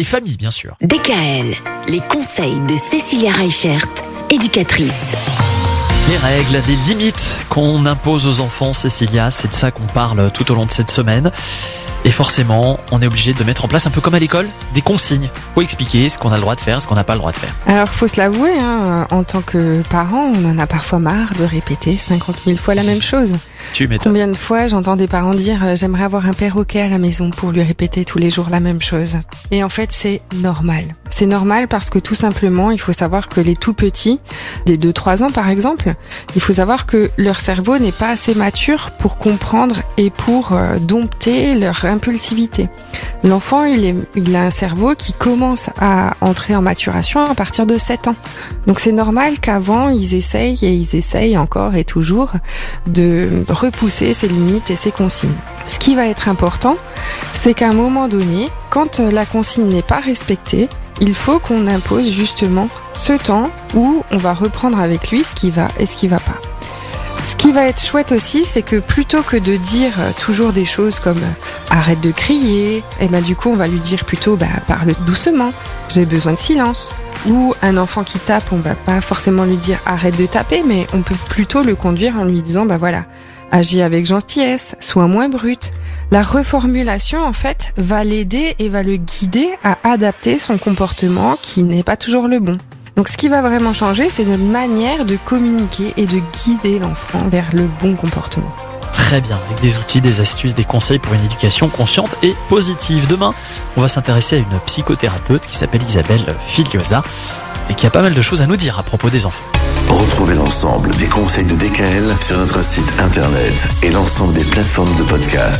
et famille, bien sûr. DKL, les conseils de Cécilia Reichert, éducatrice. Les règles, les limites qu'on impose aux enfants, Cécilia, c'est de ça qu'on parle tout au long de cette semaine. Et forcément, on est obligé de mettre en place un peu comme à l'école, des consignes pour expliquer ce qu'on a le droit de faire, ce qu'on n'a pas le droit de faire. Alors, faut se l'avouer, hein, en tant que parent, on en a parfois marre de répéter 50 000 fois la même chose. Tu. Combien de fois j'entends des parents dire euh, j'aimerais avoir un perroquet à la maison pour lui répéter tous les jours la même chose. Et en fait, c'est normal. C'est normal parce que tout simplement, il faut savoir que les tout petits, des 2-3 ans par exemple, il faut savoir que leur cerveau n'est pas assez mature pour comprendre et pour euh, dompter leur impulsivité. L'enfant, il, a un cerveau qui commence à entrer en maturation à partir de 7 ans. Donc c'est normal qu'avant, ils essayent et ils essayent encore et toujours de repousser ses limites et ses consignes. Ce qui va être important, c'est qu'à un moment donné, quand la consigne n'est pas respectée, il faut qu'on impose justement ce temps où on va reprendre avec lui ce qui va et ce qui va pas. Qui va être chouette aussi, c'est que plutôt que de dire toujours des choses comme arrête de crier, et eh ben du coup on va lui dire plutôt bah, parle doucement, j'ai besoin de silence. Ou un enfant qui tape, on va pas forcément lui dire arrête de taper, mais on peut plutôt le conduire en lui disant bah voilà, agis avec gentillesse, sois moins brute. La reformulation, en fait, va l'aider et va le guider à adapter son comportement qui n'est pas toujours le bon. Donc ce qui va vraiment changer, c'est notre manière de communiquer et de guider l'enfant vers le bon comportement. Très bien, avec des outils, des astuces, des conseils pour une éducation consciente et positive. Demain, on va s'intéresser à une psychothérapeute qui s'appelle Isabelle Filiosa et qui a pas mal de choses à nous dire à propos des enfants. Retrouvez l'ensemble des conseils de DKL sur notre site internet et l'ensemble des plateformes de podcast.